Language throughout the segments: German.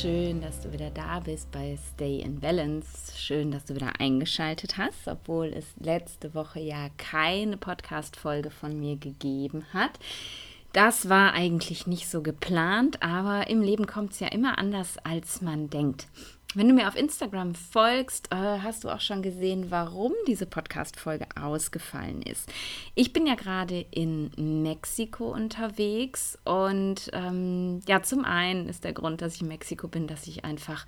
schön, dass du wieder da bist bei Stay in Balance. Schön, dass du wieder eingeschaltet hast, obwohl es letzte Woche ja keine Podcast-Folge von mir gegeben hat. Das war eigentlich nicht so geplant, aber im Leben kommt es ja immer anders, als man denkt. Wenn du mir auf Instagram folgst, äh, hast du auch schon gesehen, warum diese Podcast-Folge ausgefallen ist. Ich bin ja gerade in Mexiko unterwegs und ähm, ja, zum einen ist der Grund, dass ich in Mexiko bin, dass ich einfach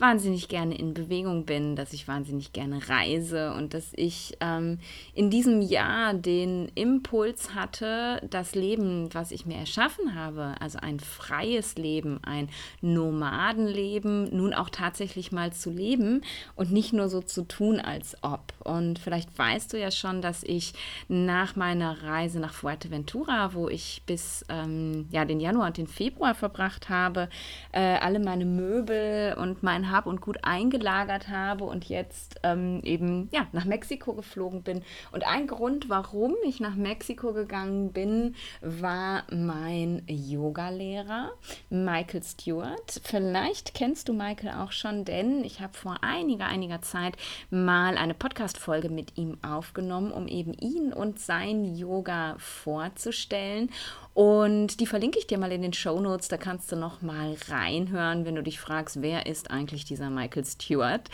wahnsinnig gerne in Bewegung bin, dass ich wahnsinnig gerne reise und dass ich ähm, in diesem Jahr den Impuls hatte, das Leben, was ich mir erschaffen habe, also ein freies Leben, ein Nomadenleben, nun auch tatsächlich tatsächlich mal zu leben und nicht nur so zu tun, als ob. Und vielleicht weißt du ja schon, dass ich nach meiner Reise nach Fuerteventura, wo ich bis ähm, ja, den Januar und den Februar verbracht habe, äh, alle meine Möbel und mein Hab und Gut eingelagert habe und jetzt ähm, eben ja, nach Mexiko geflogen bin. Und ein Grund, warum ich nach Mexiko gegangen bin, war mein Yogalehrer, Michael Stewart. Vielleicht kennst du Michael auch schon schon, denn ich habe vor einiger, einiger Zeit mal eine Podcast-Folge mit ihm aufgenommen, um eben ihn und sein Yoga vorzustellen. Und die verlinke ich dir mal in den Show Notes. Da kannst du noch mal reinhören, wenn du dich fragst, wer ist eigentlich dieser Michael Stewart.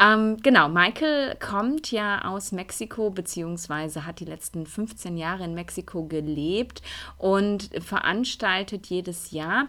Ähm, genau, Michael kommt ja aus Mexiko, beziehungsweise hat die letzten 15 Jahre in Mexiko gelebt und veranstaltet jedes Jahr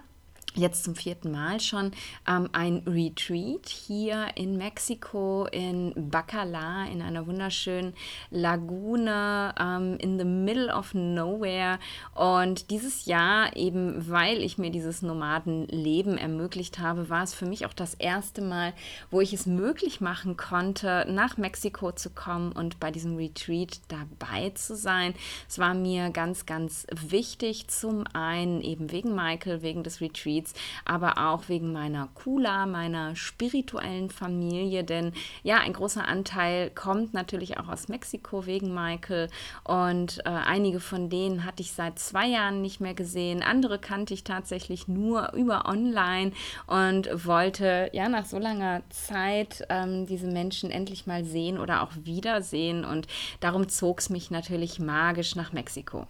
jetzt zum vierten Mal schon ähm, ein Retreat hier in Mexiko, in Bacala, in einer wunderschönen Lagune ähm, in the middle of nowhere. Und dieses Jahr, eben weil ich mir dieses Nomadenleben ermöglicht habe, war es für mich auch das erste Mal, wo ich es möglich machen konnte, nach Mexiko zu kommen und bei diesem Retreat dabei zu sein. Es war mir ganz, ganz wichtig, zum einen eben wegen Michael, wegen des Retreats, Retreats, aber auch wegen meiner Kula, meiner spirituellen Familie, denn ja, ein großer Anteil kommt natürlich auch aus Mexiko wegen Michael. Und äh, einige von denen hatte ich seit zwei Jahren nicht mehr gesehen, andere kannte ich tatsächlich nur über online und wollte ja nach so langer Zeit ähm, diese Menschen endlich mal sehen oder auch wiedersehen. Und darum zog es mich natürlich magisch nach Mexiko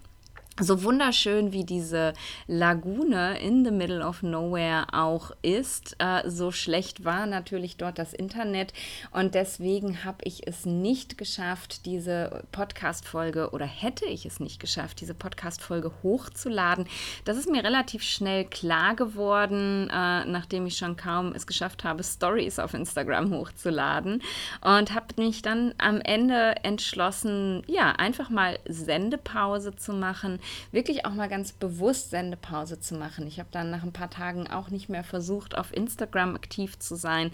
so wunderschön wie diese Lagune in the middle of nowhere auch ist, äh, so schlecht war natürlich dort das Internet und deswegen habe ich es nicht geschafft, diese Podcast-Folge oder hätte ich es nicht geschafft, diese Podcast-Folge hochzuladen. Das ist mir relativ schnell klar geworden, äh, nachdem ich schon kaum es geschafft habe, Stories auf Instagram hochzuladen und habe mich dann am Ende entschlossen, ja, einfach mal Sendepause zu machen wirklich auch mal ganz bewusst Sendepause zu machen. Ich habe dann nach ein paar Tagen auch nicht mehr versucht, auf Instagram aktiv zu sein,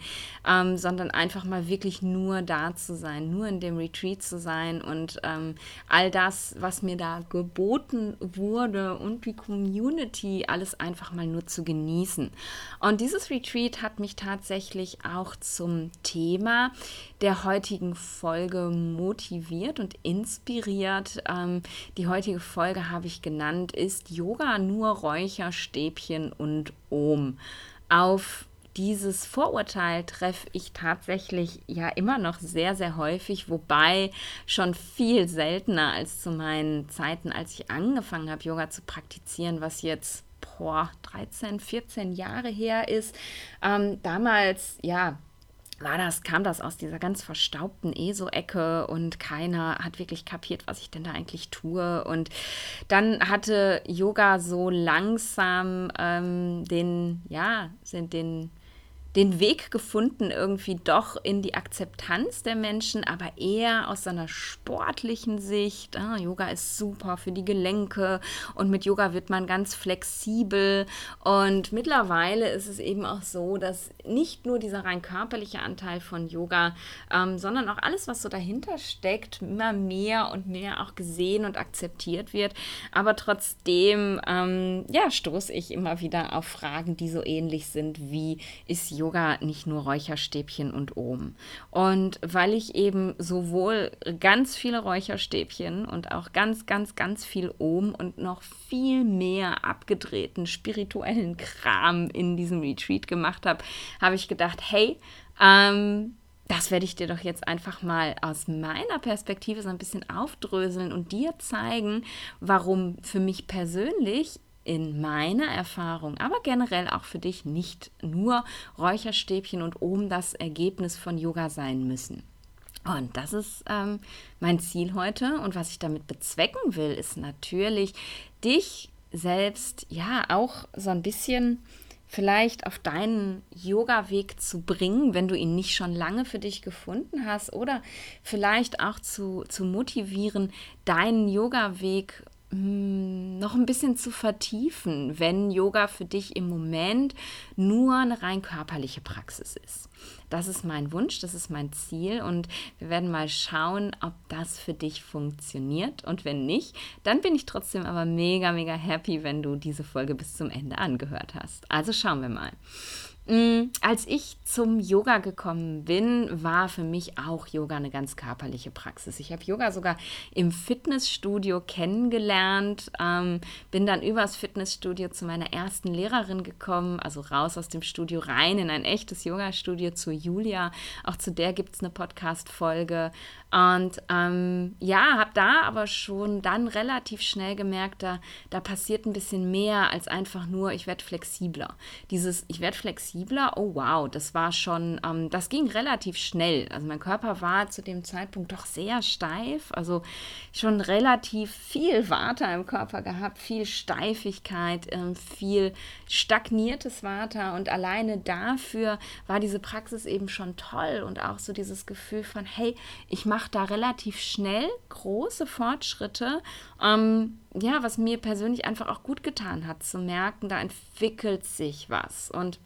ähm, sondern einfach mal wirklich nur da zu sein, nur in dem Retreat zu sein und ähm, all das, was mir da geboten wurde und die Community, alles einfach mal nur zu genießen. Und dieses Retreat hat mich tatsächlich auch zum Thema der heutigen Folge motiviert und inspiriert. Ähm, die heutige Folge habe ich genannt, ist Yoga nur Räucherstäbchen und Ohm. Auf dieses Vorurteil treffe ich tatsächlich ja immer noch sehr, sehr häufig, wobei schon viel seltener als zu meinen Zeiten, als ich angefangen habe, Yoga zu praktizieren, was jetzt boah, 13, 14 Jahre her ist. Ähm, damals, ja, war das, kam das aus dieser ganz verstaubten ESO-Ecke und keiner hat wirklich kapiert, was ich denn da eigentlich tue. Und dann hatte Yoga so langsam ähm, den, ja, sind den den Weg gefunden, irgendwie doch in die Akzeptanz der Menschen, aber eher aus seiner sportlichen Sicht. Ah, Yoga ist super für die Gelenke und mit Yoga wird man ganz flexibel. Und mittlerweile ist es eben auch so, dass nicht nur dieser rein körperliche Anteil von Yoga, ähm, sondern auch alles, was so dahinter steckt, immer mehr und mehr auch gesehen und akzeptiert wird. Aber trotzdem, ähm, ja, stoße ich immer wieder auf Fragen, die so ähnlich sind wie ist Yoga Yoga nicht nur Räucherstäbchen und Ohm. Und weil ich eben sowohl ganz viele Räucherstäbchen und auch ganz, ganz, ganz viel Ohm und noch viel mehr abgedrehten spirituellen Kram in diesem Retreat gemacht habe, habe ich gedacht, hey, ähm, das werde ich dir doch jetzt einfach mal aus meiner Perspektive so ein bisschen aufdröseln und dir zeigen, warum für mich persönlich in meiner Erfahrung, aber generell auch für dich nicht nur Räucherstäbchen und oben das Ergebnis von Yoga sein müssen. Und das ist ähm, mein Ziel heute. Und was ich damit bezwecken will, ist natürlich, dich selbst ja auch so ein bisschen vielleicht auf deinen Yoga-Weg zu bringen, wenn du ihn nicht schon lange für dich gefunden hast, oder vielleicht auch zu, zu motivieren, deinen Yoga-Weg noch ein bisschen zu vertiefen, wenn Yoga für dich im Moment nur eine rein körperliche Praxis ist. Das ist mein Wunsch, das ist mein Ziel und wir werden mal schauen, ob das für dich funktioniert und wenn nicht, dann bin ich trotzdem aber mega, mega happy, wenn du diese Folge bis zum Ende angehört hast. Also schauen wir mal. Mm, als ich zum Yoga gekommen bin, war für mich auch Yoga eine ganz körperliche Praxis. Ich habe Yoga sogar im Fitnessstudio kennengelernt, ähm, bin dann übers Fitnessstudio zu meiner ersten Lehrerin gekommen, also raus aus dem Studio rein in ein echtes Yoga-Studio zu Julia. Auch zu der gibt es eine Podcast-Folge. Und ähm, ja, habe da aber schon dann relativ schnell gemerkt, da, da passiert ein bisschen mehr als einfach nur, ich werde flexibler. Dieses, ich werde flexibler, oh wow, das war schon, ähm, das ging relativ schnell. Also mein Körper war zu dem Zeitpunkt doch sehr steif, also schon relativ viel Water im Körper gehabt, viel Steifigkeit, ähm, viel stagniertes Water und alleine dafür war diese Praxis eben schon toll und auch so dieses Gefühl von, hey, ich mache macht da relativ schnell große Fortschritte. Ähm, ja, was mir persönlich einfach auch gut getan hat, zu merken, da entwickelt sich was. Und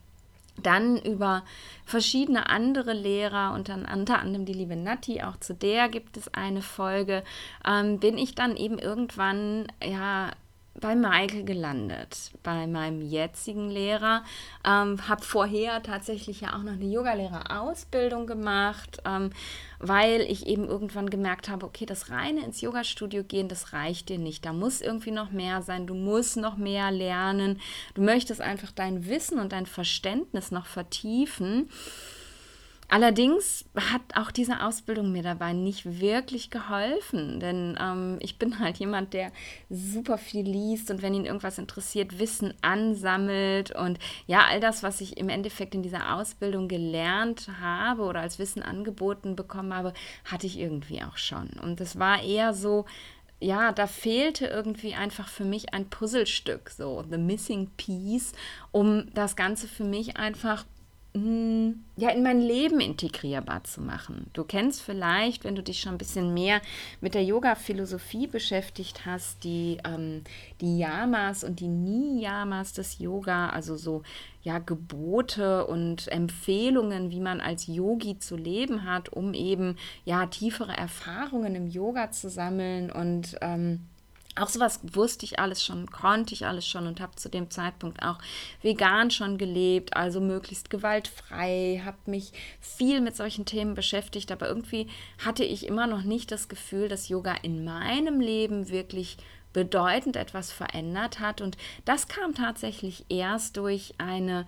dann über verschiedene andere Lehrer und dann unter anderem die liebe Natti, auch zu der gibt es eine Folge, ähm, bin ich dann eben irgendwann ja bei Michael gelandet, bei meinem jetzigen Lehrer. Ähm, habe vorher tatsächlich ja auch noch eine Yogalehrerausbildung gemacht, ähm, weil ich eben irgendwann gemerkt habe, okay, das reine ins Yogastudio gehen, das reicht dir nicht. Da muss irgendwie noch mehr sein, du musst noch mehr lernen, du möchtest einfach dein Wissen und dein Verständnis noch vertiefen. Allerdings hat auch diese Ausbildung mir dabei nicht wirklich geholfen, denn ähm, ich bin halt jemand, der super viel liest und wenn ihn irgendwas interessiert, Wissen ansammelt und ja, all das, was ich im Endeffekt in dieser Ausbildung gelernt habe oder als Wissen angeboten bekommen habe, hatte ich irgendwie auch schon. Und das war eher so, ja, da fehlte irgendwie einfach für mich ein Puzzlestück, so the missing piece, um das Ganze für mich einfach ja, in mein Leben integrierbar zu machen. Du kennst vielleicht, wenn du dich schon ein bisschen mehr mit der Yoga-Philosophie beschäftigt hast, die, ähm, die Yamas und die Niyamas des Yoga, also so ja, Gebote und Empfehlungen, wie man als Yogi zu leben hat, um eben ja tiefere Erfahrungen im Yoga zu sammeln und ähm, auch sowas wusste ich alles schon, konnte ich alles schon und habe zu dem Zeitpunkt auch vegan schon gelebt, also möglichst gewaltfrei, habe mich viel mit solchen Themen beschäftigt, aber irgendwie hatte ich immer noch nicht das Gefühl, dass Yoga in meinem Leben wirklich bedeutend etwas verändert hat. Und das kam tatsächlich erst durch eine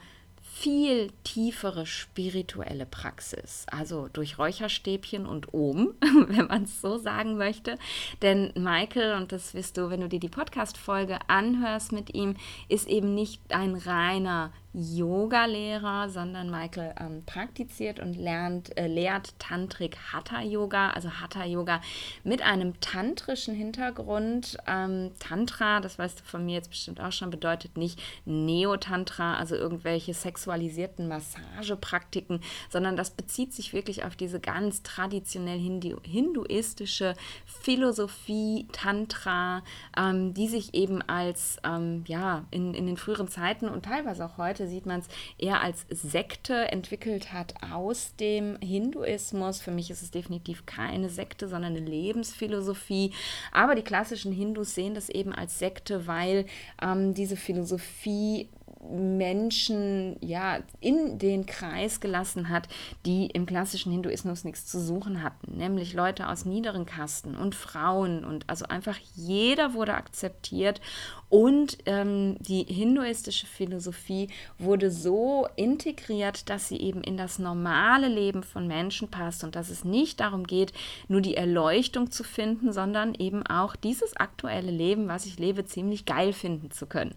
viel tiefere spirituelle Praxis, also durch Räucherstäbchen und Ohm, wenn man es so sagen möchte. Denn Michael, und das wirst du, wenn du dir die Podcast-Folge anhörst mit ihm, ist eben nicht ein reiner Yoga-Lehrer, sondern Michael ähm, praktiziert und lernt, äh, lehrt Tantrik Hatha Yoga, also Hatha Yoga mit einem tantrischen Hintergrund. Ähm, Tantra, das weißt du von mir jetzt bestimmt auch schon, bedeutet nicht Neo-Tantra, also irgendwelche sexualisierten Massagepraktiken, sondern das bezieht sich wirklich auf diese ganz traditionell hindu hinduistische Philosophie Tantra, ähm, die sich eben als ähm, ja in, in den früheren Zeiten und teilweise auch heute sieht man es eher als Sekte entwickelt hat aus dem Hinduismus. Für mich ist es definitiv keine Sekte, sondern eine Lebensphilosophie. Aber die klassischen Hindus sehen das eben als Sekte, weil ähm, diese Philosophie Menschen ja in den Kreis gelassen hat, die im klassischen Hinduismus nichts zu suchen hatten, nämlich Leute aus niederen Kasten und Frauen und also einfach jeder wurde akzeptiert und ähm, die hinduistische Philosophie wurde so integriert, dass sie eben in das normale Leben von Menschen passt und dass es nicht darum geht, nur die Erleuchtung zu finden, sondern eben auch dieses aktuelle Leben, was ich lebe, ziemlich geil finden zu können.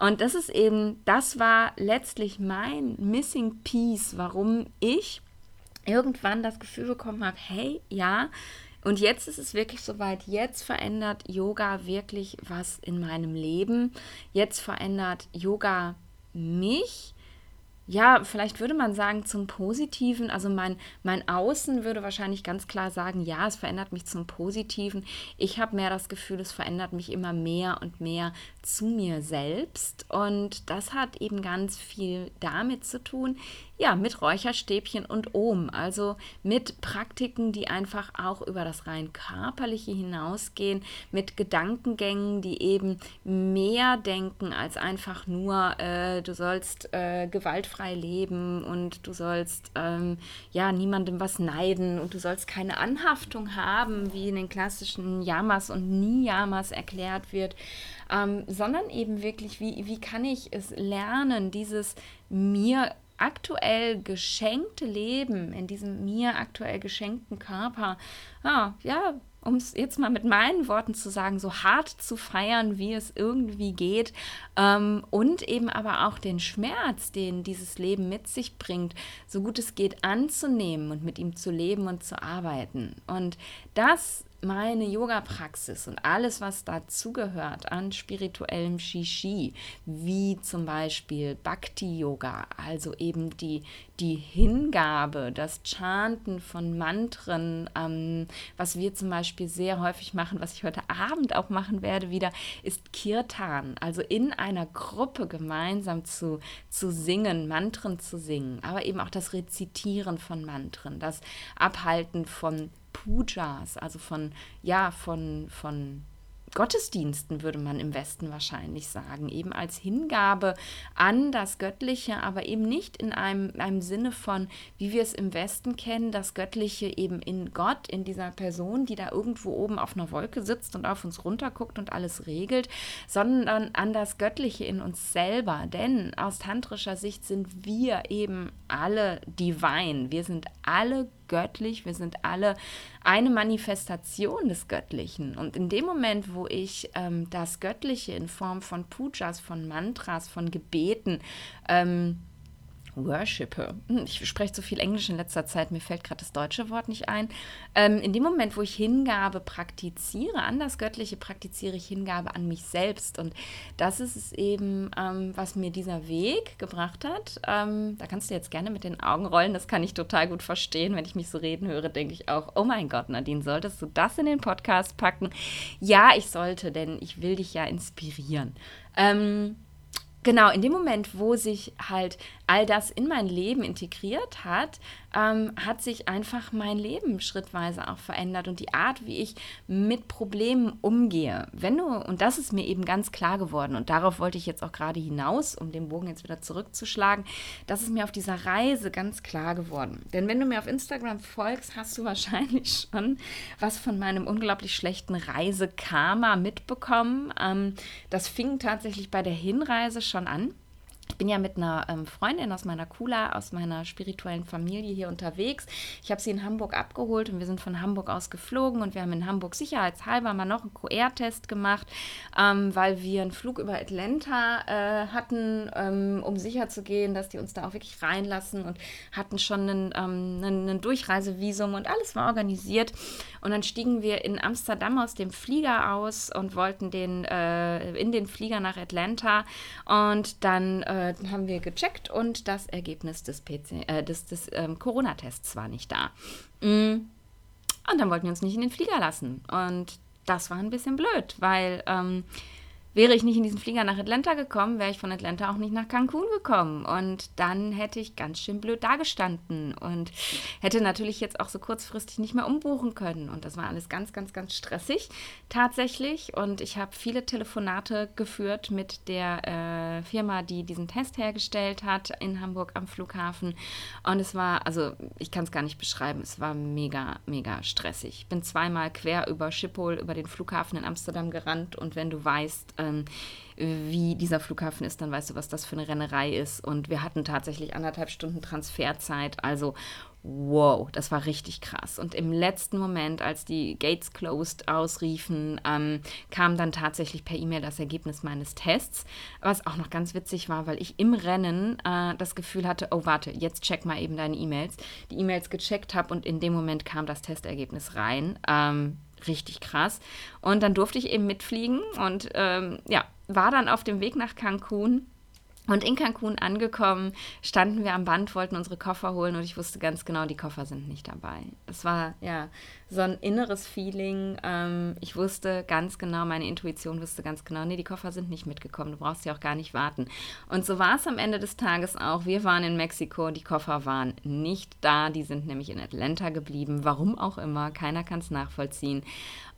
Und das ist eben, das war letztlich mein Missing Piece, warum ich irgendwann das Gefühl bekommen habe, hey, ja, und jetzt ist es wirklich soweit, jetzt verändert Yoga wirklich was in meinem Leben. Jetzt verändert Yoga mich ja, vielleicht würde man sagen zum Positiven. Also mein, mein Außen würde wahrscheinlich ganz klar sagen, ja, es verändert mich zum Positiven. Ich habe mehr das Gefühl, es verändert mich immer mehr und mehr zu mir selbst. Und das hat eben ganz viel damit zu tun, ja, mit Räucherstäbchen und Ohm, also mit Praktiken, die einfach auch über das rein körperliche hinausgehen, mit Gedankengängen, die eben mehr denken als einfach nur, äh, du sollst äh, gewaltfrei leben und du sollst ähm, ja niemandem was neiden und du sollst keine Anhaftung haben, wie in den klassischen Yamas und Niyamas erklärt wird. Ähm, sondern eben wirklich, wie, wie kann ich es lernen, dieses mir aktuell geschenkte Leben, in diesem mir aktuell geschenkten Körper, ja, ja um es jetzt mal mit meinen Worten zu sagen, so hart zu feiern, wie es irgendwie geht ähm, und eben aber auch den Schmerz, den dieses Leben mit sich bringt, so gut es geht anzunehmen und mit ihm zu leben und zu arbeiten. Und das meine Yoga-Praxis und alles, was dazugehört an spirituellem Shishi, wie zum Beispiel Bhakti-Yoga, also eben die, die Hingabe, das Chanten von Mantren, ähm, was wir zum Beispiel sehr häufig machen, was ich heute Abend auch machen werde wieder, ist Kirtan, also in einer Gruppe gemeinsam zu, zu singen, Mantren zu singen, aber eben auch das Rezitieren von Mantren, das Abhalten von Pujas, also von, ja, von, von Gottesdiensten, würde man im Westen wahrscheinlich sagen, eben als Hingabe an das Göttliche, aber eben nicht in einem, einem Sinne von, wie wir es im Westen kennen, das Göttliche eben in Gott, in dieser Person, die da irgendwo oben auf einer Wolke sitzt und auf uns runterguckt und alles regelt, sondern an das Göttliche in uns selber. Denn aus tantrischer Sicht sind wir eben alle divine, wir sind alle göttlich, wir sind alle eine Manifestation des Göttlichen. Und in dem Moment, wo ich ähm, das Göttliche in Form von Pujas, von Mantras, von Gebeten, ähm, worshipe. Hm, ich spreche so viel Englisch in letzter Zeit, mir fällt gerade das deutsche Wort nicht ein. Ähm, in dem Moment, wo ich Hingabe praktiziere, an das Göttliche praktiziere ich Hingabe an mich selbst. Und das ist es eben, ähm, was mir dieser Weg gebracht hat. Ähm, da kannst du jetzt gerne mit den Augen rollen, das kann ich total gut verstehen. Wenn ich mich so reden höre, denke ich auch, oh mein Gott, Nadine, solltest du das in den Podcast packen? Ja, ich sollte, denn ich will dich ja inspirieren. Ähm, genau, in dem Moment, wo sich halt all das in mein Leben integriert hat, ähm, hat sich einfach mein Leben schrittweise auch verändert und die Art, wie ich mit Problemen umgehe. Wenn du, und das ist mir eben ganz klar geworden, und darauf wollte ich jetzt auch gerade hinaus, um den Bogen jetzt wieder zurückzuschlagen, das ist mir auf dieser Reise ganz klar geworden. Denn wenn du mir auf Instagram folgst, hast du wahrscheinlich schon was von meinem unglaublich schlechten Reisekarma mitbekommen. Ähm, das fing tatsächlich bei der Hinreise schon an bin ja mit einer ähm, Freundin aus meiner Kula, aus meiner spirituellen Familie hier unterwegs. Ich habe sie in Hamburg abgeholt und wir sind von Hamburg aus geflogen und wir haben in Hamburg sicherheitshalber mal noch einen QR-Test gemacht, ähm, weil wir einen Flug über Atlanta äh, hatten, ähm, um gehen, dass die uns da auch wirklich reinlassen und hatten schon einen, ähm, einen, einen Durchreisevisum und alles war organisiert. Und dann stiegen wir in Amsterdam aus dem Flieger aus und wollten den, äh, in den Flieger nach Atlanta und dann äh, äh, haben wir gecheckt und das Ergebnis des, PC, äh, des, des ähm, Corona-Tests war nicht da. Mm. Und dann wollten wir uns nicht in den Flieger lassen. Und das war ein bisschen blöd, weil ähm, wäre ich nicht in diesen Flieger nach Atlanta gekommen, wäre ich von Atlanta auch nicht nach Cancun gekommen. Und dann hätte ich ganz schön blöd dagestanden und hätte natürlich jetzt auch so kurzfristig nicht mehr umbuchen können. Und das war alles ganz, ganz, ganz stressig tatsächlich. Und ich habe viele Telefonate geführt mit der äh, Firma, die diesen Test hergestellt hat in Hamburg am Flughafen. Und es war, also ich kann es gar nicht beschreiben, es war mega, mega stressig. Ich bin zweimal quer über Schiphol, über den Flughafen in Amsterdam gerannt. Und wenn du weißt, ähm, wie dieser Flughafen ist, dann weißt du, was das für eine Rennerei ist. Und wir hatten tatsächlich anderthalb Stunden Transferzeit. Also, wow, das war richtig krass. Und im letzten Moment, als die Gates closed ausriefen, ähm, kam dann tatsächlich per E-Mail das Ergebnis meines Tests. Was auch noch ganz witzig war, weil ich im Rennen äh, das Gefühl hatte, oh, warte, jetzt check mal eben deine E-Mails. Die E-Mails gecheckt habe und in dem Moment kam das Testergebnis rein. Ähm, richtig krass. Und dann durfte ich eben mitfliegen und ähm, ja, war dann auf dem Weg nach Cancun. Und in Cancun angekommen, standen wir am Band, wollten unsere Koffer holen und ich wusste ganz genau, die Koffer sind nicht dabei. Es war ja so ein inneres Feeling. Ähm, ich wusste ganz genau, meine Intuition wusste ganz genau, nee, die Koffer sind nicht mitgekommen, du brauchst ja auch gar nicht warten. Und so war es am Ende des Tages auch. Wir waren in Mexiko, die Koffer waren nicht da, die sind nämlich in Atlanta geblieben, warum auch immer, keiner kann es nachvollziehen.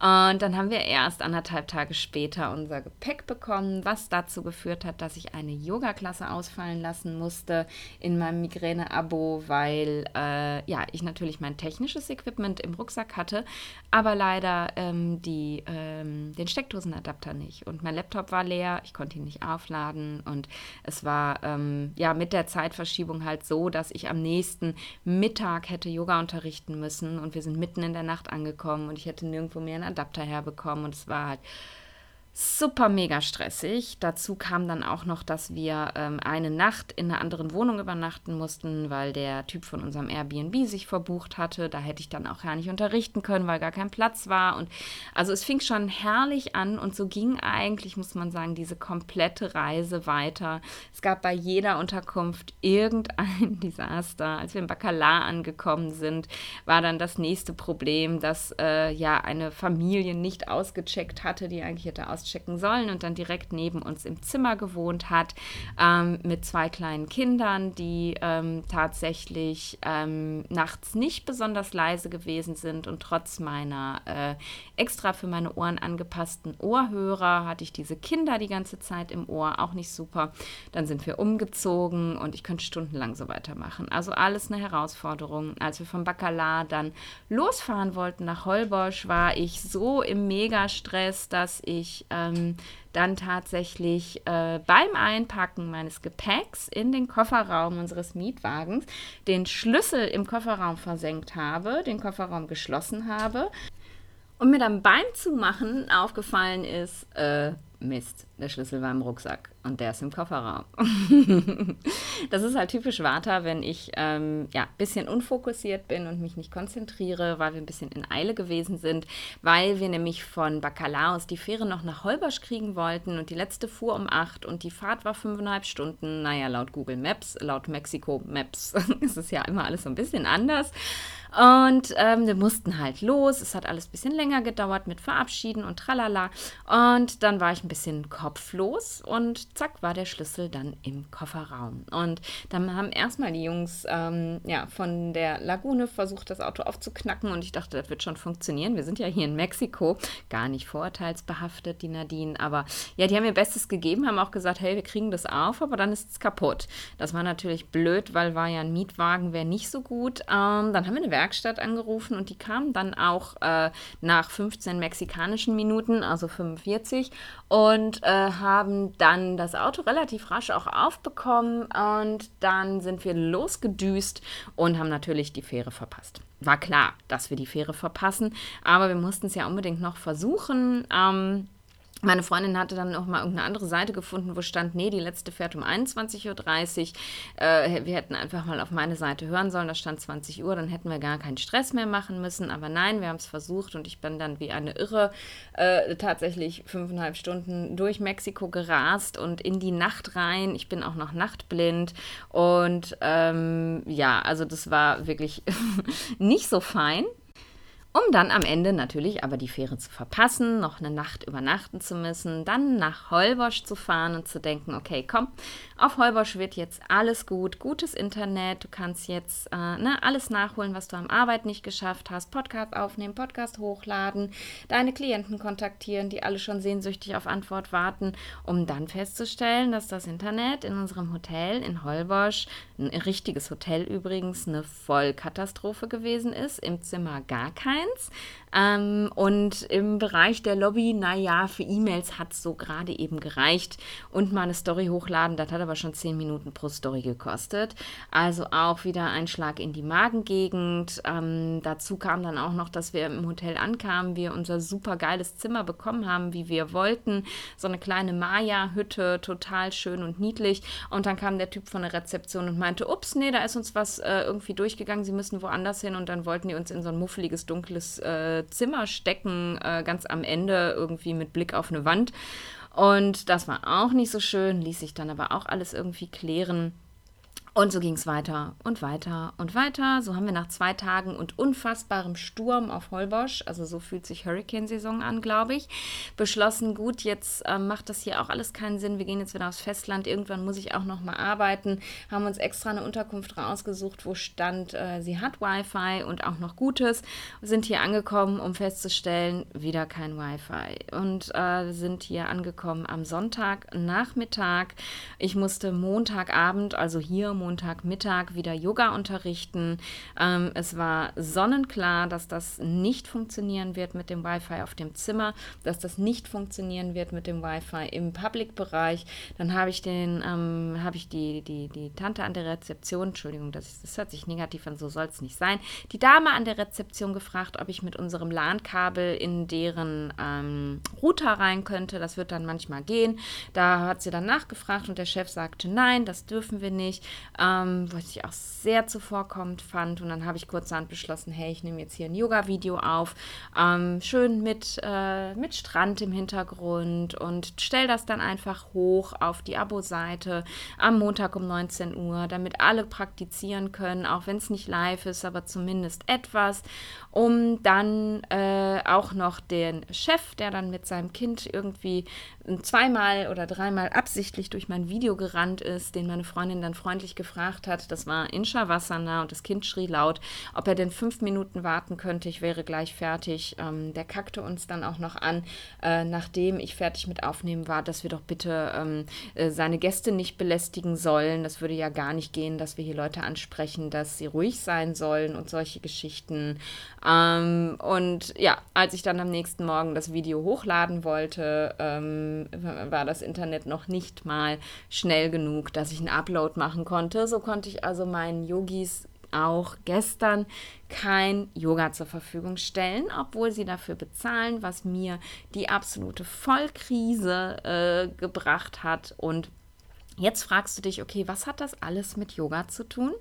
Und dann haben wir erst anderthalb Tage später unser Gepäck bekommen, was dazu geführt hat, dass ich eine Yoga-Klasse ausfallen lassen musste in meinem Migräne-Abo, weil äh, ja, ich natürlich mein technisches Equipment im Rucksack hatte, aber leider ähm, die, ähm, den Steckdosenadapter nicht. Und mein Laptop war leer, ich konnte ihn nicht aufladen. Und es war ähm, ja mit der Zeitverschiebung halt so, dass ich am nächsten Mittag hätte Yoga unterrichten müssen. Und wir sind mitten in der Nacht angekommen. Und ich hätte nirgendwo mehr einen Adapter herbekommen. Und es war halt super mega stressig. Dazu kam dann auch noch, dass wir ähm, eine Nacht in einer anderen Wohnung übernachten mussten, weil der Typ von unserem Airbnb sich verbucht hatte. Da hätte ich dann auch gar nicht unterrichten können, weil gar kein Platz war. Und also es fing schon herrlich an und so ging eigentlich, muss man sagen, diese komplette Reise weiter. Es gab bei jeder Unterkunft irgendein Desaster. Als wir in Bakalar angekommen sind, war dann das nächste Problem, dass äh, ja eine Familie nicht ausgecheckt hatte, die eigentlich hätte aus auschecken sollen und dann direkt neben uns im Zimmer gewohnt hat ähm, mit zwei kleinen Kindern, die ähm, tatsächlich ähm, nachts nicht besonders leise gewesen sind und trotz meiner äh, extra für meine Ohren angepassten Ohrhörer hatte ich diese Kinder die ganze Zeit im Ohr, auch nicht super. Dann sind wir umgezogen und ich könnte stundenlang so weitermachen. Also alles eine Herausforderung. Als wir vom Bakalar dann losfahren wollten nach Holbosch, war ich so im Megastress, dass ich ähm, dann tatsächlich äh, beim Einpacken meines Gepäcks in den Kofferraum unseres Mietwagens den Schlüssel im Kofferraum versenkt habe, den Kofferraum geschlossen habe. Und mir dann beim Zumachen aufgefallen ist, äh, Mist, der Schlüssel war im Rucksack und der ist im Kofferraum. das ist halt typisch Vata, wenn ich ähm, ja bisschen unfokussiert bin und mich nicht konzentriere, weil wir ein bisschen in Eile gewesen sind, weil wir nämlich von Bacalaos die Fähre noch nach Holbosch kriegen wollten und die letzte fuhr um acht und die Fahrt war fünfeinhalb Stunden. Naja, laut Google Maps, laut Mexiko Maps ist es ja immer alles so ein bisschen anders. Und ähm, wir mussten halt los. Es hat alles ein bisschen länger gedauert mit Verabschieden und tralala. Und dann war ich ein bisschen kopflos und zack war der Schlüssel dann im Kofferraum. Und dann haben erstmal die Jungs ähm, ja, von der Lagune versucht, das Auto aufzuknacken. Und ich dachte, das wird schon funktionieren. Wir sind ja hier in Mexiko. Gar nicht vorurteilsbehaftet, die Nadine. Aber ja, die haben ihr Bestes gegeben, haben auch gesagt, hey, wir kriegen das auf, aber dann ist es kaputt. Das war natürlich blöd, weil war ja ein Mietwagen, wäre nicht so gut. Ähm, dann haben wir eine Werkstatt angerufen und die kamen dann auch äh, nach 15 mexikanischen Minuten, also 45, und äh, haben dann das Auto relativ rasch auch aufbekommen und dann sind wir losgedüst und haben natürlich die Fähre verpasst. War klar, dass wir die Fähre verpassen, aber wir mussten es ja unbedingt noch versuchen. Ähm, meine Freundin hatte dann noch mal irgendeine andere Seite gefunden, wo stand, nee, die letzte fährt um 21.30 Uhr. Äh, wir hätten einfach mal auf meine Seite hören sollen, da stand 20 Uhr, dann hätten wir gar keinen Stress mehr machen müssen. Aber nein, wir haben es versucht und ich bin dann wie eine Irre äh, tatsächlich fünfeinhalb Stunden durch Mexiko gerast und in die Nacht rein. Ich bin auch noch nachtblind und ähm, ja, also das war wirklich nicht so fein. Um dann am Ende natürlich aber die Fähre zu verpassen, noch eine Nacht übernachten zu müssen, dann nach Holbosch zu fahren und zu denken, okay, komm, auf Holbosch wird jetzt alles gut, gutes Internet, du kannst jetzt äh, ne, alles nachholen, was du am Arbeit nicht geschafft hast, Podcast aufnehmen, Podcast hochladen, deine Klienten kontaktieren, die alle schon sehnsüchtig auf Antwort warten, um dann festzustellen, dass das Internet in unserem Hotel in Holbosch, ein richtiges Hotel übrigens, eine Vollkatastrophe gewesen ist, im Zimmer gar kein eins. Ähm, und im Bereich der Lobby, naja, für E-Mails hat es so gerade eben gereicht. Und mal eine Story hochladen, das hat aber schon zehn Minuten pro Story gekostet. Also auch wieder ein Schlag in die Magengegend. Ähm, dazu kam dann auch noch, dass wir im Hotel ankamen, wir unser super geiles Zimmer bekommen haben, wie wir wollten. So eine kleine Maya-Hütte, total schön und niedlich. Und dann kam der Typ von der Rezeption und meinte, ups, nee, da ist uns was äh, irgendwie durchgegangen, Sie müssen woanders hin. Und dann wollten die uns in so ein muffeliges, dunkles äh, Zimmer stecken, äh, ganz am Ende irgendwie mit Blick auf eine Wand. Und das war auch nicht so schön, ließ sich dann aber auch alles irgendwie klären. Und so ging es weiter und weiter und weiter. So haben wir nach zwei Tagen und unfassbarem Sturm auf Holbosch, also so fühlt sich Hurricane-Saison an, glaube ich, beschlossen, gut, jetzt äh, macht das hier auch alles keinen Sinn. Wir gehen jetzt wieder aufs Festland. Irgendwann muss ich auch noch mal arbeiten. Haben uns extra eine Unterkunft rausgesucht, wo stand, äh, sie hat Wi-Fi und auch noch Gutes. Sind hier angekommen, um festzustellen, wieder kein Wi-Fi. Und äh, sind hier angekommen am Sonntagnachmittag. Ich musste Montagabend, also hier Montagmittag wieder Yoga unterrichten. Ähm, es war sonnenklar, dass das nicht funktionieren wird mit dem Wi-Fi auf dem Zimmer, dass das nicht funktionieren wird mit dem Wi-Fi im Public-Bereich. Dann habe ich den, ähm, habe ich die, die, die Tante an der Rezeption, Entschuldigung, das, das hört sich negativ an, so soll es nicht sein, die Dame an der Rezeption gefragt, ob ich mit unserem LAN-Kabel in deren ähm, Router rein könnte. Das wird dann manchmal gehen. Da hat sie dann nachgefragt und der Chef sagte, nein, das dürfen wir nicht ähm, was ich auch sehr zuvorkommend fand. Und dann habe ich kurzerhand beschlossen, hey, ich nehme jetzt hier ein Yoga-Video auf, ähm, schön mit, äh, mit Strand im Hintergrund und stelle das dann einfach hoch auf die Abo-Seite am Montag um 19 Uhr, damit alle praktizieren können, auch wenn es nicht live ist, aber zumindest etwas, um dann äh, auch noch den Chef, der dann mit seinem Kind irgendwie zweimal oder dreimal absichtlich durch mein Video gerannt ist, den meine Freundin dann freundlich gefragt hat, das war in Shavasana und das Kind schrie laut, ob er denn fünf Minuten warten könnte, ich wäre gleich fertig. Ähm, der kackte uns dann auch noch an, äh, nachdem ich fertig mit Aufnehmen war, dass wir doch bitte ähm, äh, seine Gäste nicht belästigen sollen. Das würde ja gar nicht gehen, dass wir hier Leute ansprechen, dass sie ruhig sein sollen und solche Geschichten. Ähm, und ja, als ich dann am nächsten Morgen das Video hochladen wollte, ähm, war das Internet noch nicht mal schnell genug, dass ich einen Upload machen konnte. So konnte ich also meinen Yogis auch gestern kein Yoga zur Verfügung stellen, obwohl sie dafür bezahlen, was mir die absolute Vollkrise äh, gebracht hat. Und jetzt fragst du dich, okay, was hat das alles mit Yoga zu tun?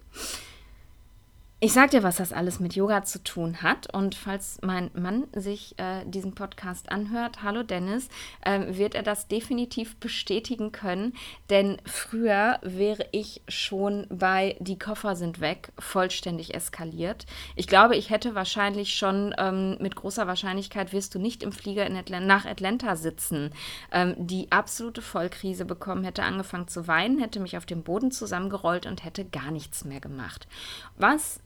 Ich sag dir, was das alles mit Yoga zu tun hat. Und falls mein Mann sich äh, diesen Podcast anhört, hallo Dennis, äh, wird er das definitiv bestätigen können. Denn früher wäre ich schon bei Die Koffer sind weg vollständig eskaliert. Ich glaube, ich hätte wahrscheinlich schon ähm, mit großer Wahrscheinlichkeit wirst du nicht im Flieger Atl nach Atlanta sitzen. Ähm, die absolute Vollkrise bekommen, hätte angefangen zu weinen, hätte mich auf dem Boden zusammengerollt und hätte gar nichts mehr gemacht. Was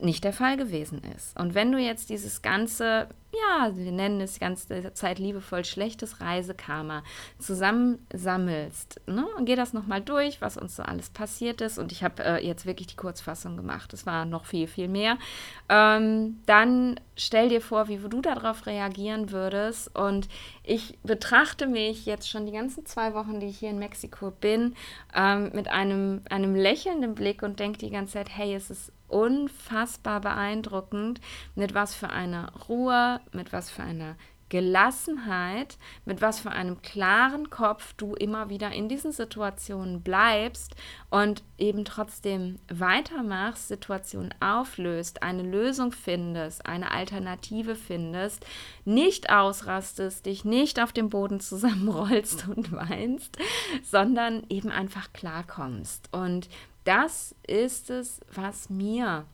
nicht der Fall gewesen ist. Und wenn du jetzt dieses ganze, ja, wir nennen es die ganze Zeit liebevoll schlechtes Reisekarma zusammensammelst, ne, und geh das nochmal durch, was uns so alles passiert ist. Und ich habe äh, jetzt wirklich die Kurzfassung gemacht. Es war noch viel, viel mehr. Ähm, dann stell dir vor, wie du darauf reagieren würdest. Und ich betrachte mich jetzt schon die ganzen zwei Wochen, die ich hier in Mexiko bin, ähm, mit einem, einem lächelnden Blick und denke die ganze Zeit, hey, es ist unfassbar beeindruckend, mit was für einer Ruhe, mit was für einer Gelassenheit, mit was für einem klaren Kopf du immer wieder in diesen Situationen bleibst und eben trotzdem weitermachst, Situationen auflöst, eine Lösung findest, eine Alternative findest, nicht ausrastest, dich nicht auf dem Boden zusammenrollst und weinst, sondern eben einfach klarkommst. Und das ist es, was mir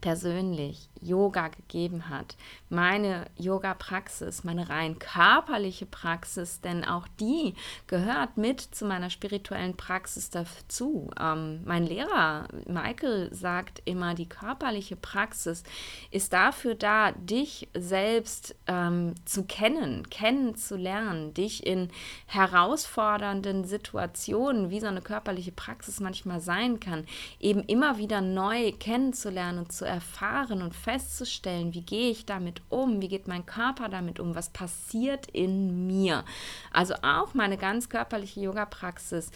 persönlich Yoga gegeben hat, meine Yoga-Praxis, meine rein körperliche Praxis, denn auch die gehört mit zu meiner spirituellen Praxis dazu. Ähm, mein Lehrer Michael sagt immer, die körperliche Praxis ist dafür da, dich selbst ähm, zu kennen, kennenzulernen, dich in herausfordernden Situationen, wie so eine körperliche Praxis manchmal sein kann, eben immer wieder neu kennenzulernen und zu erfahren und festzustellen, wie gehe ich damit um, wie geht mein Körper damit um, was passiert in mir. Also auch meine ganz körperliche Yoga-Praxis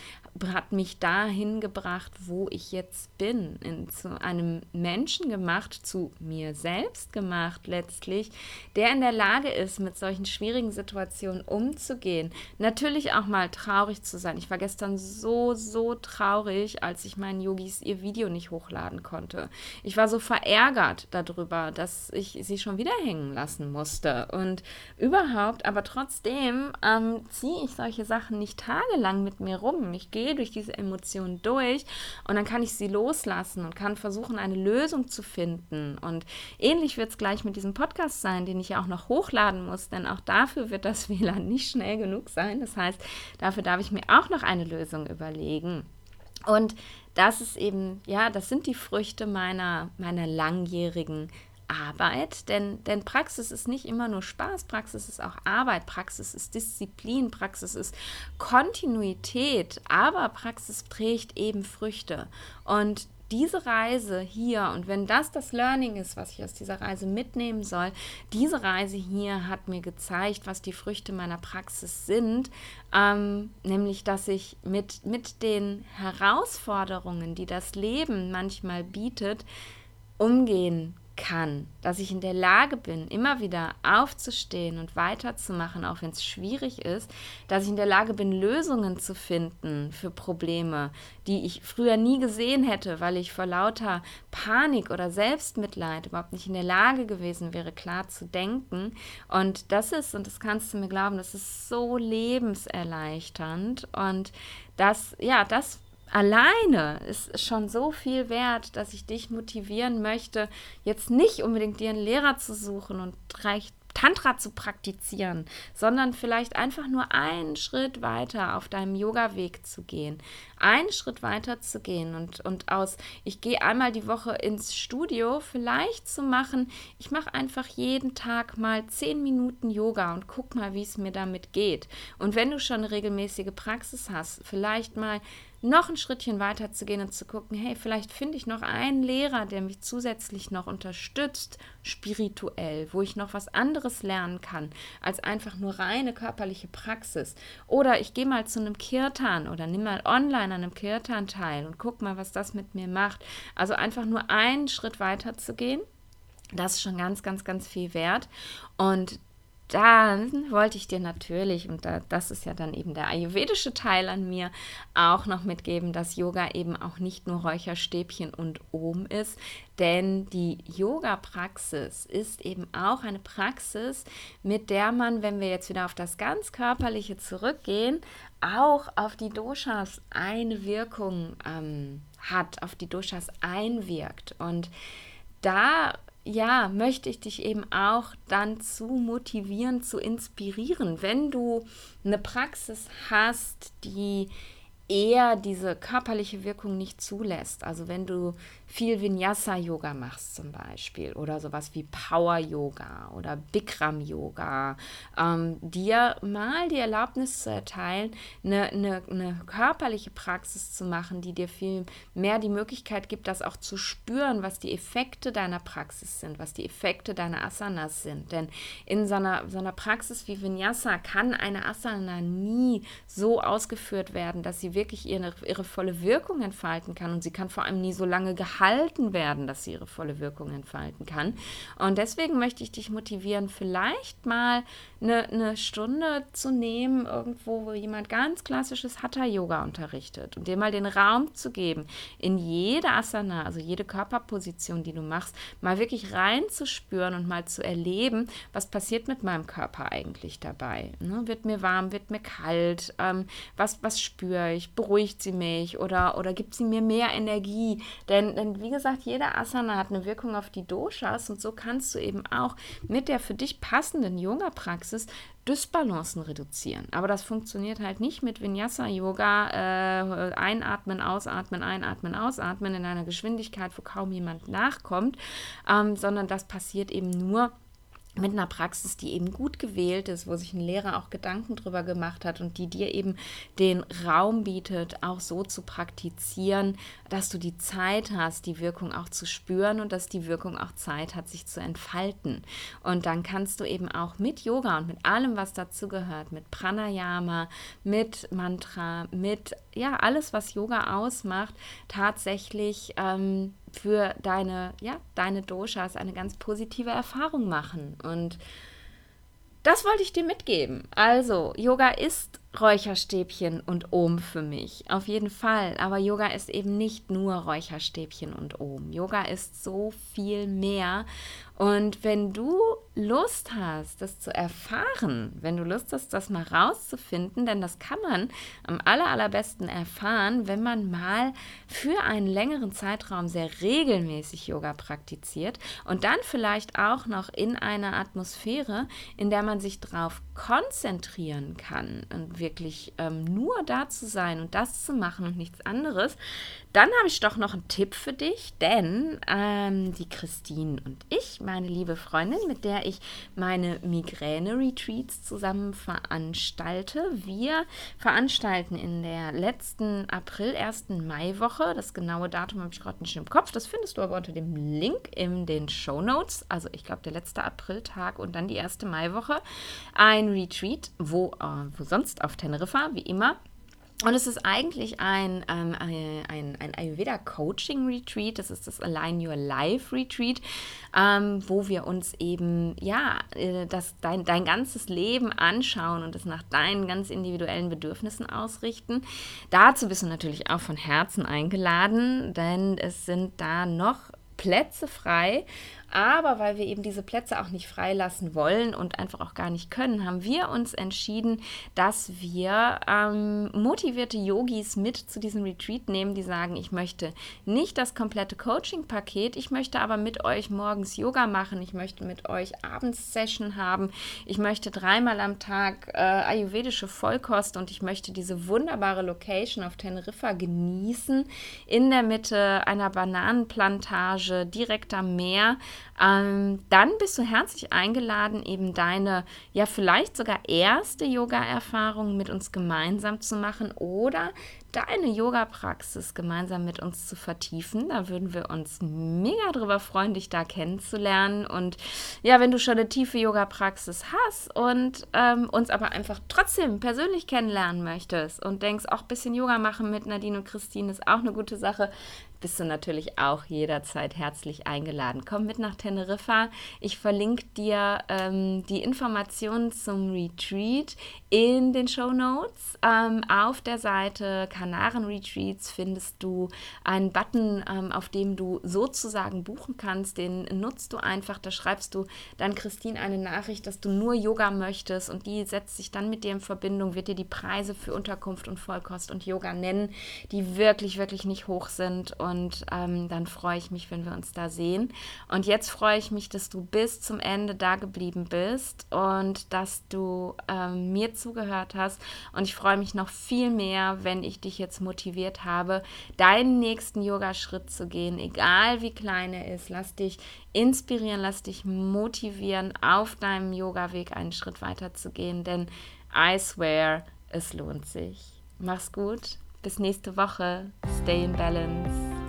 hat mich dahin gebracht, wo ich jetzt bin, in, zu einem Menschen gemacht, zu mir selbst gemacht letztlich, der in der Lage ist, mit solchen schwierigen Situationen umzugehen. Natürlich auch mal traurig zu sein. Ich war gestern so, so traurig, als ich meinen Yogis ihr Video nicht hochladen konnte. Ich war so verärgert darüber, dass ich sie schon wieder hängen lassen musste. Und überhaupt, aber trotzdem ähm, ziehe ich solche Sachen nicht tagelang mit mir rum. Ich gehe gehe durch diese Emotionen durch und dann kann ich sie loslassen und kann versuchen, eine Lösung zu finden. Und ähnlich wird es gleich mit diesem Podcast sein, den ich ja auch noch hochladen muss, denn auch dafür wird das WLAN nicht schnell genug sein. Das heißt, dafür darf ich mir auch noch eine Lösung überlegen. Und das ist eben, ja, das sind die Früchte meiner, meiner langjährigen Arbeit, denn, denn Praxis ist nicht immer nur Spaß, Praxis ist auch Arbeit, Praxis ist Disziplin, Praxis ist Kontinuität, aber Praxis trägt eben Früchte. Und diese Reise hier, und wenn das das Learning ist, was ich aus dieser Reise mitnehmen soll, diese Reise hier hat mir gezeigt, was die Früchte meiner Praxis sind, ähm, nämlich dass ich mit, mit den Herausforderungen, die das Leben manchmal bietet, umgehen kann, dass ich in der Lage bin, immer wieder aufzustehen und weiterzumachen, auch wenn es schwierig ist, dass ich in der Lage bin, Lösungen zu finden für Probleme, die ich früher nie gesehen hätte, weil ich vor lauter Panik oder Selbstmitleid überhaupt nicht in der Lage gewesen wäre, klar zu denken. Und das ist, und das kannst du mir glauben, das ist so lebenserleichternd und das, ja, das alleine ist schon so viel wert, dass ich dich motivieren möchte, jetzt nicht unbedingt dir einen Lehrer zu suchen und reicht Tantra zu praktizieren, sondern vielleicht einfach nur einen Schritt weiter auf deinem Yoga-Weg zu gehen, einen Schritt weiter zu gehen und, und aus, ich gehe einmal die Woche ins Studio, vielleicht zu machen, ich mache einfach jeden Tag mal zehn Minuten Yoga und guck mal, wie es mir damit geht. Und wenn du schon eine regelmäßige Praxis hast, vielleicht mal noch ein Schrittchen weiter zu gehen und zu gucken, hey, vielleicht finde ich noch einen Lehrer, der mich zusätzlich noch unterstützt, spirituell, wo ich noch was anderes lernen kann, als einfach nur reine körperliche Praxis. Oder ich gehe mal zu einem Kirtan oder nimm mal online an einem Kirtan teil und guck mal, was das mit mir macht. Also einfach nur einen Schritt weiter zu gehen. Das ist schon ganz, ganz, ganz viel wert. Und dann wollte ich dir natürlich, und das ist ja dann eben der ayurvedische Teil an mir, auch noch mitgeben, dass Yoga eben auch nicht nur Räucherstäbchen und Ohm ist, denn die Yoga-Praxis ist eben auch eine Praxis, mit der man, wenn wir jetzt wieder auf das ganz Körperliche zurückgehen, auch auf die Doshas eine Wirkung ähm, hat, auf die Doshas einwirkt. Und da ja, möchte ich dich eben auch dann zu motivieren, zu inspirieren. Wenn du eine Praxis hast, die eher diese körperliche Wirkung nicht zulässt. Also wenn du viel Vinyasa-Yoga machst zum Beispiel oder sowas wie Power-Yoga oder Bikram-Yoga, ähm, dir mal die Erlaubnis zu erteilen, eine, eine, eine körperliche Praxis zu machen, die dir viel mehr die Möglichkeit gibt, das auch zu spüren, was die Effekte deiner Praxis sind, was die Effekte deiner Asanas sind. Denn in so einer, so einer Praxis wie Vinyasa kann eine Asana nie so ausgeführt werden, dass sie wirklich ihre, ihre volle Wirkung entfalten kann und sie kann vor allem nie so lange gehalten gehalten werden, dass sie ihre volle Wirkung entfalten kann. Und deswegen möchte ich dich motivieren, vielleicht mal eine, eine Stunde zu nehmen, irgendwo, wo jemand ganz klassisches Hatha-Yoga unterrichtet und dir mal den Raum zu geben, in jede Asana, also jede Körperposition, die du machst, mal wirklich reinzuspüren und mal zu erleben, was passiert mit meinem Körper eigentlich dabei. Ne? Wird mir warm, wird mir kalt, ähm, was, was spüre ich? beruhigt sie mich oder, oder gibt sie mir mehr Energie? Denn, denn wie gesagt, jeder Asana hat eine Wirkung auf die Doshas und so kannst du eben auch mit der für dich passenden Yoga-Praxis Dysbalancen reduzieren. Aber das funktioniert halt nicht mit Vinyasa-Yoga, äh, einatmen, ausatmen, einatmen, ausatmen in einer Geschwindigkeit, wo kaum jemand nachkommt, ähm, sondern das passiert eben nur mit einer Praxis, die eben gut gewählt ist, wo sich ein Lehrer auch Gedanken drüber gemacht hat und die dir eben den Raum bietet, auch so zu praktizieren, dass du die Zeit hast, die Wirkung auch zu spüren und dass die Wirkung auch Zeit hat, sich zu entfalten. Und dann kannst du eben auch mit Yoga und mit allem, was dazu gehört, mit Pranayama, mit Mantra, mit ja, alles, was Yoga ausmacht, tatsächlich ähm, für deine, ja, deine Doshas eine ganz positive Erfahrung machen. Und das wollte ich dir mitgeben. Also, Yoga ist Räucherstäbchen und Ohm für mich. Auf jeden Fall. Aber Yoga ist eben nicht nur Räucherstäbchen und Ohm. Yoga ist so viel mehr. Und wenn du Lust hast, das zu erfahren, wenn du Lust hast, das mal rauszufinden, denn das kann man am aller, allerbesten erfahren, wenn man mal für einen längeren Zeitraum sehr regelmäßig Yoga praktiziert und dann vielleicht auch noch in einer Atmosphäre, in der man sich darauf konzentrieren kann und wirklich ähm, nur da zu sein und das zu machen und nichts anderes, dann habe ich doch noch einen Tipp für dich, denn ähm, die Christine und ich, meine liebe Freundin, mit der ich meine Migräne-Retreats zusammen veranstalte, wir veranstalten in der letzten April, 1. Maiwoche, das genaue Datum habe ich gerade nicht im Kopf, das findest du aber unter dem Link in den Show Notes, also ich glaube der letzte Apriltag und dann die erste Maiwoche, ein Retreat, wo, äh, wo sonst auf Teneriffa, wie immer, und es ist eigentlich ein, ähm, ein, ein Ayurveda-Coaching-Retreat, das ist das Align Your Life Retreat, ähm, wo wir uns eben, ja, äh, das, dein, dein ganzes Leben anschauen und es nach deinen ganz individuellen Bedürfnissen ausrichten. Dazu bist du natürlich auch von Herzen eingeladen, denn es sind da noch Plätze frei aber weil wir eben diese Plätze auch nicht freilassen wollen und einfach auch gar nicht können, haben wir uns entschieden, dass wir ähm, motivierte Yogis mit zu diesem Retreat nehmen, die sagen, ich möchte nicht das komplette Coaching-Paket, ich möchte aber mit euch morgens Yoga machen, ich möchte mit euch abends Session haben, ich möchte dreimal am Tag äh, ayurvedische Vollkost und ich möchte diese wunderbare Location auf Teneriffa genießen, in der Mitte einer Bananenplantage direkt am Meer ähm, dann bist du herzlich eingeladen, eben deine, ja vielleicht sogar erste Yoga-Erfahrung mit uns gemeinsam zu machen oder deine Yoga-Praxis gemeinsam mit uns zu vertiefen. Da würden wir uns mega drüber freuen, dich da kennenzulernen. Und ja, wenn du schon eine tiefe Yoga-Praxis hast und ähm, uns aber einfach trotzdem persönlich kennenlernen möchtest und denkst, auch ein bisschen Yoga machen mit Nadine und Christine ist auch eine gute Sache, bist du natürlich auch jederzeit herzlich eingeladen. Komm mit nach Teneriffa. Ich verlinke dir ähm, die Informationen zum Retreat in den Show Notes. Ähm, auf der Seite Kanaren Retreats findest du einen Button, ähm, auf dem du sozusagen buchen kannst. Den nutzt du einfach. Da schreibst du dann Christine eine Nachricht, dass du nur Yoga möchtest und die setzt sich dann mit dir in Verbindung, wird dir die Preise für Unterkunft und Vollkost und Yoga nennen, die wirklich, wirklich nicht hoch sind. Und und ähm, dann freue ich mich, wenn wir uns da sehen. Und jetzt freue ich mich, dass du bis zum Ende da geblieben bist und dass du ähm, mir zugehört hast. Und ich freue mich noch viel mehr, wenn ich dich jetzt motiviert habe, deinen nächsten Yoga-Schritt zu gehen, egal wie klein er ist. Lass dich inspirieren, lass dich motivieren, auf deinem Yoga-Weg einen Schritt weiter zu gehen, denn I swear, es lohnt sich. Mach's gut. Bis nächste Woche. Stay in balance.